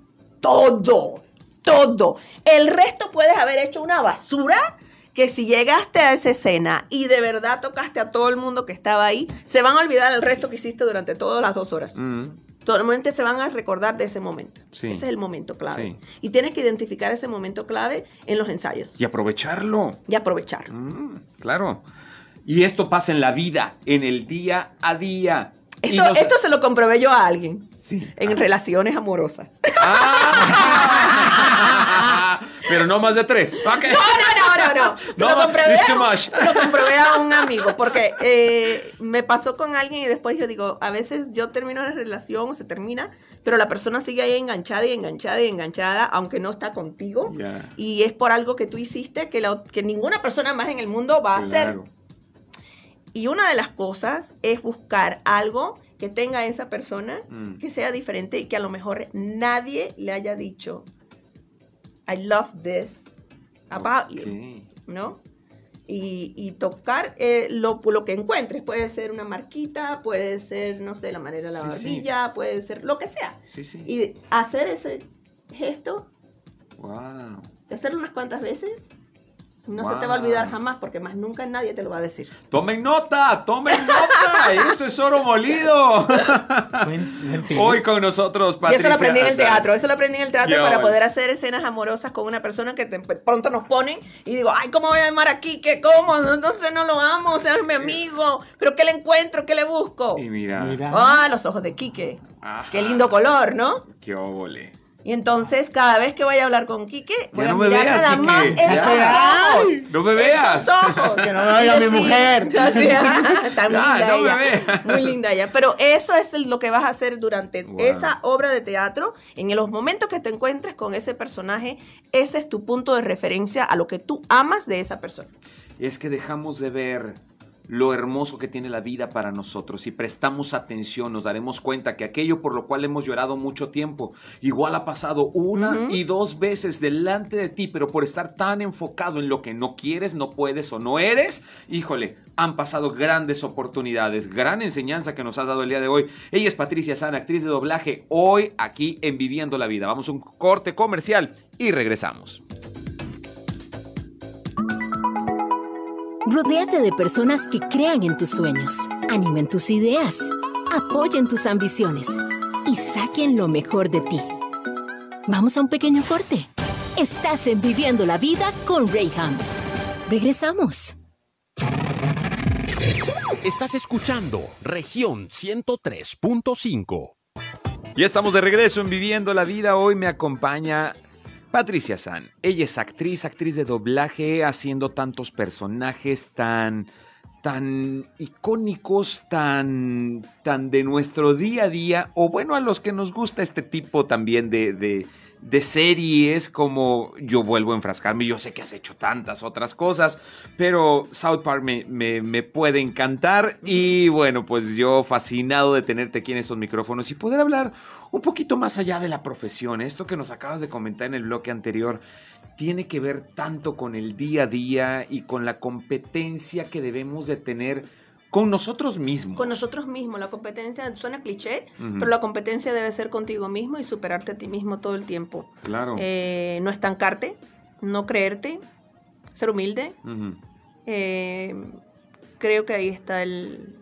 todo, todo. El resto puedes haber hecho una basura que si llegaste a esa escena y de verdad tocaste a todo el mundo que estaba ahí, se van a olvidar el resto que hiciste durante todas las dos horas. Mm, Totalmente se van a recordar de ese momento. Sí. Ese es el momento clave. Sí. Y tienes que identificar ese momento clave en los ensayos Y aprovecharlo. y aprovecharlo. Mm, claro. Y esto pasa en la vida, en el día a día. Esto, nos- esto se lo comprobé yo a alguien Sí. en Ah. relaciones amorosas. Ah. Pero no más de tres. No, no, no, no, no. Se No, lo comprobé, it's too much. lo comprobé a un amigo porque eh, me pasó con alguien y después yo digo, a veces yo termino la relación o se termina, pero la persona sigue ahí enganchada y enganchada y enganchada, aunque no está contigo. Y es por algo que tú hiciste que, la- que ninguna persona más en el mundo va a hacer. Y una de las cosas es buscar algo que tenga esa persona Mm. que sea diferente y que a lo mejor nadie le haya dicho, I love this about you. ¿no? Y, y tocar eh, lo, lo que encuentres. Puede ser una marquita, puede ser, no sé, la manera de la Sí, sí. barbilla, puede ser lo que sea. Sí. Y hacer ese gesto, Wow. hacerlo unas cuantas veces, no se te va a olvidar jamás porque más nunca nadie te lo va a decir. Tomen nota, tomen nota. Esto es oro molido. Hoy con nosotros, Y Patricia. eso lo aprendí en el teatro, eso lo aprendí en el teatro para poder hacer escenas amorosas con una persona que pronto nos ponen y digo, ay, ¿cómo voy a llamar aquí? ¿Qué? ¿Cómo? No, no sé, no lo amo, o sea, es mi amigo, pero ¿qué le encuentro? ¿Qué le busco? Y mira. Mira. Ah, los ojos de Quique, Ajá. qué lindo color, ¿no? Qué óvole. Y entonces cada vez que vaya a hablar con Quique, voy Ya a no me mirar veas, nada Quique. más esos. No me veas. Esos ojos. Que no me vea mi mujer. Así, ah, tan Ya, linda no me ella. veas. Muy linda ella. Pero eso es lo que vas a hacer durante Wow. esa obra de teatro. En los momentos que te encuentres con ese personaje, ese es tu punto de referencia a lo que tú amas de esa persona. Es que dejamos de ver lo hermoso que tiene la vida para nosotros. Si prestamos atención, nos daremos cuenta que aquello por lo cual hemos llorado mucho tiempo, igual ha pasado una y dos veces delante de ti, pero por estar tan enfocado en lo que no quieres, no puedes o no eres, híjole, han pasado grandes oportunidades, gran enseñanza que nos has dado el día de hoy. Ella es Patricia Sana, actriz de doblaje, hoy aquí en Viviendo la Vida. Vamos a un corte comercial y regresamos. Rodéate de personas que crean en tus sueños, animen tus ideas, apoyen tus ambiciones y saquen lo mejor de ti. Vamos a un pequeño corte. Estás en Viviendo la Vida con Rayham. Regresamos. Estás escuchando región 103.5. Ya estamos de regreso en Viviendo la Vida. Hoy me acompaña Patricia San. Ella es actriz, actriz de doblaje, haciendo tantos personajes tan tan icónicos, tan, tan de nuestro día a día, o bueno, a los que nos gusta este tipo también de, de, de series, como yo vuelvo a enfrascarme, yo sé que has hecho tantas otras cosas, pero South Park me, me, puede encantar y bueno, pues yo fascinado de tenerte aquí en estos micrófonos y poder hablar un poquito más allá de la profesión. Esto que nos acabas de comentar en el bloque anterior tiene que ver tanto con el día a día y con la competencia que debemos de tener con nosotros mismos. Con nosotros mismos. La competencia suena cliché, pero la competencia debe ser contigo mismo y superarte a ti mismo todo el tiempo. Claro. Eh, no estancarte, no creerte, ser humilde. Eh, creo que ahí está el...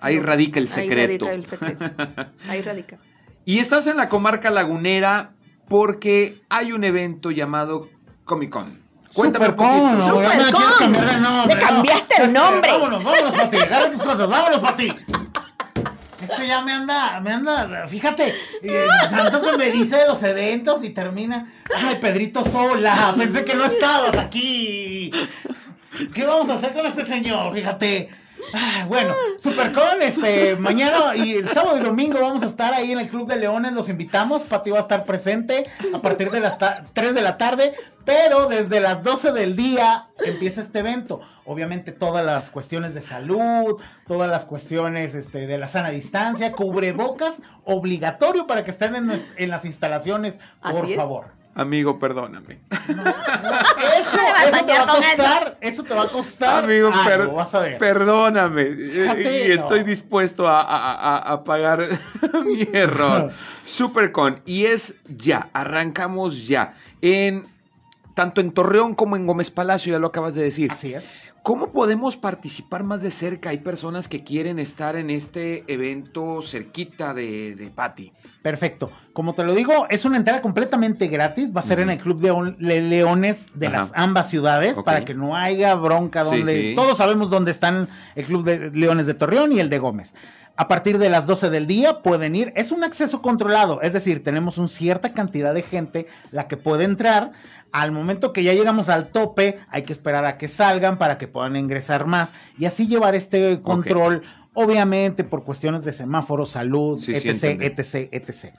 Ahí radica el Ahí secreto. radica el secreto. Ahí radica. Y estás en la comarca lagunera porque hay un evento llamado Comic Con. Cuéntame un Supercon, poquito. me Supercon. quieres cambiar de nombre. Le ¿no? cambiaste el Es que nombre. Vámonos, vámonos, Pati. Agarra tus cosas, vámonos, Pati. Este ya me anda, me anda, fíjate, eh, tanto que me dice de los eventos y termina, ay, Pedrito Sola, pensé que no estabas aquí. ¿Qué vamos a hacer con este señor? Fíjate. Ah, bueno, Supercon, este, mañana y el sábado y domingo vamos a estar ahí en el Club de Leones, los invitamos, Pati va a estar presente a partir de las ta- 3 de la tarde, pero desde las 12 del día empieza este evento. Obviamente todas las cuestiones de salud, todas las cuestiones este, de la sana distancia, cubrebocas obligatorio para que estén en, las instalaciones, por Así es. Amigo, perdóname. Eso, eso te va a costar, eso te va a costar Amigo, algo, per- vas a ver. perdóname. Fíjate, y no. estoy dispuesto a, a- a- a pagar mi error. Supercon. Y es ya, arrancamos ya. En tanto en Torreón como en Gómez Palacio, ya lo acabas de decir. Así es. ¿Cómo podemos participar más de cerca? Hay personas que quieren estar en este evento cerquita de, de Patti. Perfecto. Como te lo digo, es una entrada completamente gratis. Va a ser en el Club de On- Le- Leones de Ajá. las ambas ciudades para que no haya bronca Sí, donde sí. todos sabemos dónde están el Club de Leones de Torreón y el de Gómez. A partir de las 12 del día pueden ir. Es un acceso controlado, es decir, tenemos una cierta cantidad de gente la que puede entrar. Al momento que ya llegamos al tope, hay que esperar a que salgan para que puedan ingresar más y así llevar este control, obviamente por cuestiones de semáforo, salud, Sí, sí, etc, etc, etc.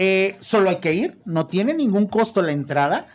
Eh, solo hay que ir, no tiene ningún costo la entrada.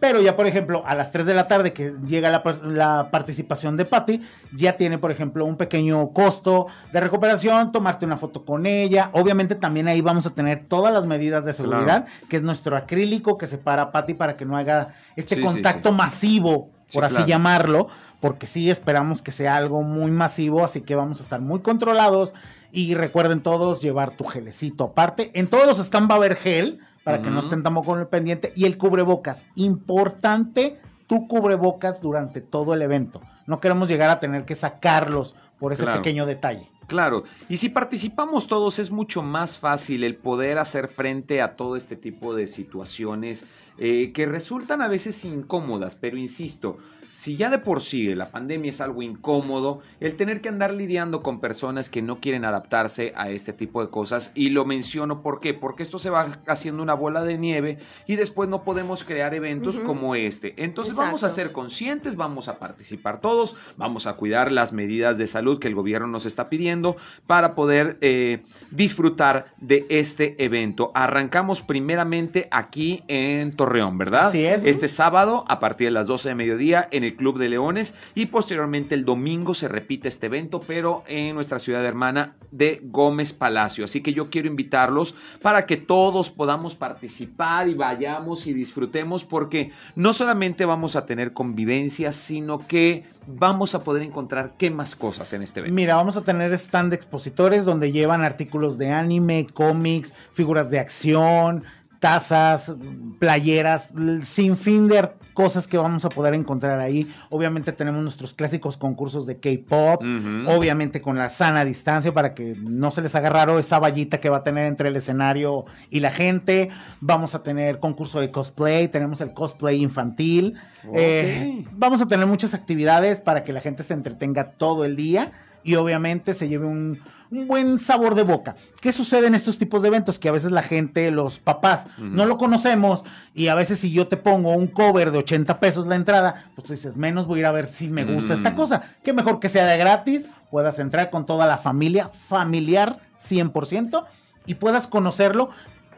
Pero ya, por ejemplo, a las 3 de la tarde que llega la, par- la participación de Patty, ya tiene, por ejemplo, un pequeño costo de recuperación, tomarte una foto con ella. Obviamente también ahí vamos a tener todas las medidas de seguridad, que es nuestro acrílico que separa a Patty para que no haga este Sí, contacto sí. masivo, por así claro. llamarlo, porque sí esperamos que sea algo muy masivo, así que vamos a estar muy controlados. Y recuerden todos llevar tu gelecito aparte. En todos los stands va a haber gel para que no estén tampoco con el pendiente. Y el cubrebocas, importante tu cubrebocas durante todo el evento. No queremos llegar a tener que sacarlos por ese Claro. pequeño detalle. Claro, y si participamos todos es mucho más fácil el poder hacer frente a todo este tipo de situaciones eh, que resultan a veces incómodas, pero insisto, si ya de por sí la pandemia es algo incómodo, el tener que andar lidiando con personas que no quieren adaptarse a este tipo de cosas, y lo menciono ¿por qué? Porque esto se va haciendo una bola de nieve y después no podemos crear eventos como este. Entonces vamos a ser conscientes, vamos a participar todos, vamos a cuidar las medidas de salud que el gobierno nos está pidiendo para poder eh, disfrutar de este evento. Arrancamos primeramente aquí en Torreón, ¿verdad? Así es. Este sábado a partir de las 12 de mediodía en el Club de Leones y posteriormente el domingo se repite este evento, pero en nuestra ciudad hermana de Gómez Palacio. Así que yo quiero invitarlos para que todos podamos participar y vayamos y disfrutemos porque no solamente vamos a tener convivencia, sino que vamos a poder encontrar qué más cosas en este evento. Mira, vamos a tener stand de expositores donde llevan artículos de anime, cómics, figuras de acción, tazas, playeras, sin fin de cosas que vamos a poder encontrar ahí. Obviamente tenemos nuestros clásicos concursos de K-pop, obviamente con la sana distancia para que no se les haga raro esa vallita que va a tener entre el escenario y la gente. Vamos a tener concurso de cosplay, tenemos el cosplay infantil. Eh, vamos a tener muchas actividades para que la gente se entretenga todo el día y obviamente se lleve un, un buen sabor de boca. ¿Qué sucede en estos tipos de eventos? Que a veces la gente, los papás, no lo conocemos y a veces si yo te pongo un cover de 80 pesos la entrada, pues tú dices, menos voy a ir a ver si me gusta Mm. esta cosa. Que mejor que sea de gratis, puedas entrar con toda la familia, familiar 100% y puedas conocerlo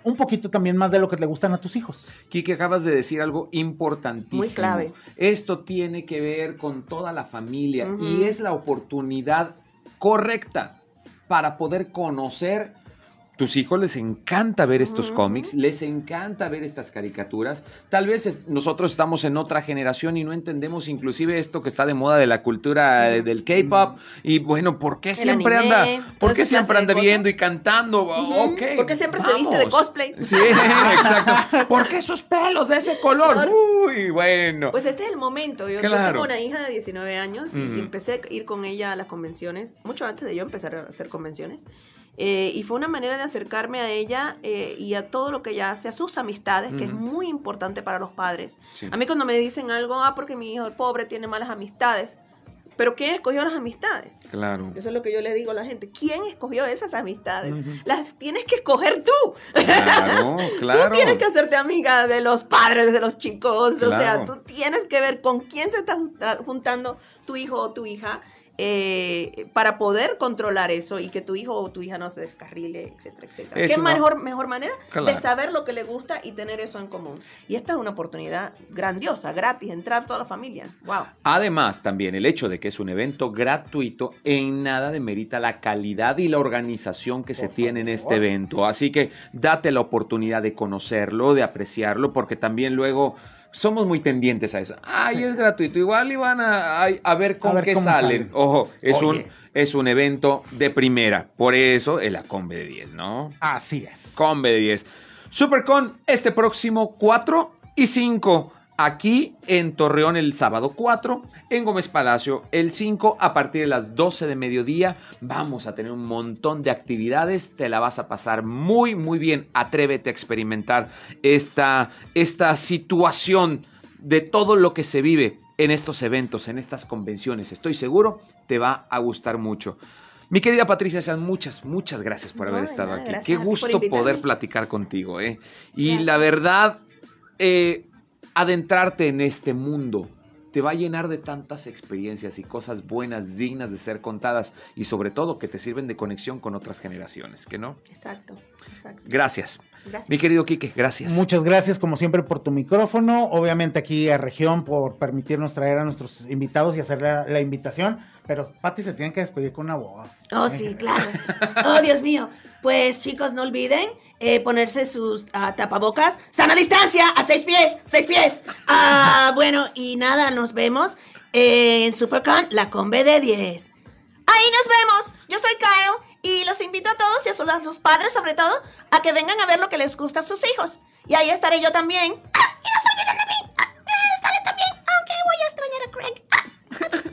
un poquito también más de lo que le gustan a tus hijos. Kike, acabas de decir algo importantísimo. Muy clave. Esto tiene que ver con toda la familia y es la oportunidad correcta para poder conocer tus hijos les encanta ver estos cómics, les encanta ver estas caricaturas. Tal vez es- nosotros estamos en otra generación y no entendemos inclusive esto que está de moda de la cultura eh, del K-pop. Y bueno, ¿por qué siempre anime, anda, por qué siempre anda viendo y cantando? Ok. porque siempre se viste de vamos. cosplay. Sí, exacto. ¿Por qué esos pelos de ese color? Uy, bueno. Pues este es el momento. Yo, yo Claro. tengo una hija de 19 años y Ujú. empecé a ir con ella a las convenciones, mucho antes de yo empezar a hacer convenciones. Eh, y fue una manera de acercarme a ella eh, y a todo lo que ella hace, a sus amistades, que es muy importante para los padres. Sí. A mí cuando me dicen algo, ah, porque mi hijo el pobre tiene malas amistades, pero ¿quién escogió las amistades? Claro. Eso es lo que yo le digo a la gente. ¿Quién escogió esas amistades? Las tienes que escoger tú. Claro, claro. Tú tienes que hacerte amiga de los padres de los chicos. O sea, tú tienes que ver con quién se está junta- juntando tu hijo o tu hija eh, para poder controlar eso y que tu hijo o tu hija no se descarrile, etcétera, etcétera. Es ¿Qué una- mejor, mejor manera Claro. de saber lo que le gusta y tener eso en común? Y esta es una oportunidad grandiosa, gratis, entrar toda la familia. ¡Wow! Además, también el hecho de que es un evento gratuito en nada demerita la calidad y la organización que se Por tiene en este evento. Así que date la oportunidad de conocerlo, de apreciarlo, porque también luego somos muy tendientes a eso. Ay, Sí. es gratuito. Igual iban a, a- a ver con ver qué salen. Ojo, es un, Oye. es un evento de primera. Por eso el Acombe de 10, ¿no? Así es. Combe de 10. Supercon este próximo 4 y 5. Aquí en Torreón el sábado 4, en Gómez Palacio el 5, a partir de las 12 de mediodía vamos a tener un montón de actividades, te la vas a pasar muy muy bien, atrévete a experimentar esta, esta situación de todo lo que se vive en estos eventos, en estas convenciones, estoy seguro te va a gustar mucho. Mi querida Patricia, sean muchas, muchas gracias por No, haber estado nada, aquí. Qué gusto poder platicar contigo, ¿eh? Y Gracias. la verdad, eh, adentrarte en este mundo te va a llenar de tantas experiencias y cosas buenas, dignas de ser contadas y sobre todo que te sirven de conexión con otras generaciones, ¿que no? Exacto, exacto. Gracias. Gracias. Mi querido Quique, gracias. Muchas gracias como siempre por tu micrófono, obviamente aquí a Región por permitirnos traer a nuestros invitados y hacer la, la invitación, pero Pati se tiene que despedir con una voz. Oh, sí, claro. Oh, Dios mío. Pues chicos, no olviden eh, ponerse sus ah, tapabocas. Sana distancia, a seis pies, seis pies. Ah, bueno, y nada, nos vemos en Supercon, la Combe de 10. Ahí nos vemos. Yo soy Kyle y los invito a todos y a sus, a sus padres sobre todo a que vengan a ver lo que les gusta a sus hijos. Y ahí estaré yo también. Ah, y no se olviden de mí. Ah, estaré también, aunque voy a extrañar a Craig. Ah,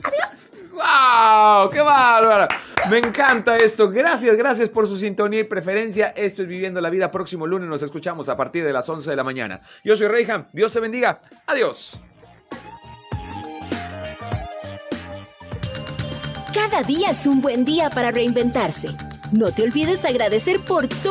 adiós. ¡Wow! ¡Qué bárbaro! Me encanta esto. Gracias, gracias por su sintonía y preferencia. Esto es Viviendo la Vida. Próximo lunes nos escuchamos a partir de las 11 de la mañana. Yo soy Reyham. Dios te bendiga. Adiós. Cada día es un buen día para reinventarse. No te olvides agradecer por todo.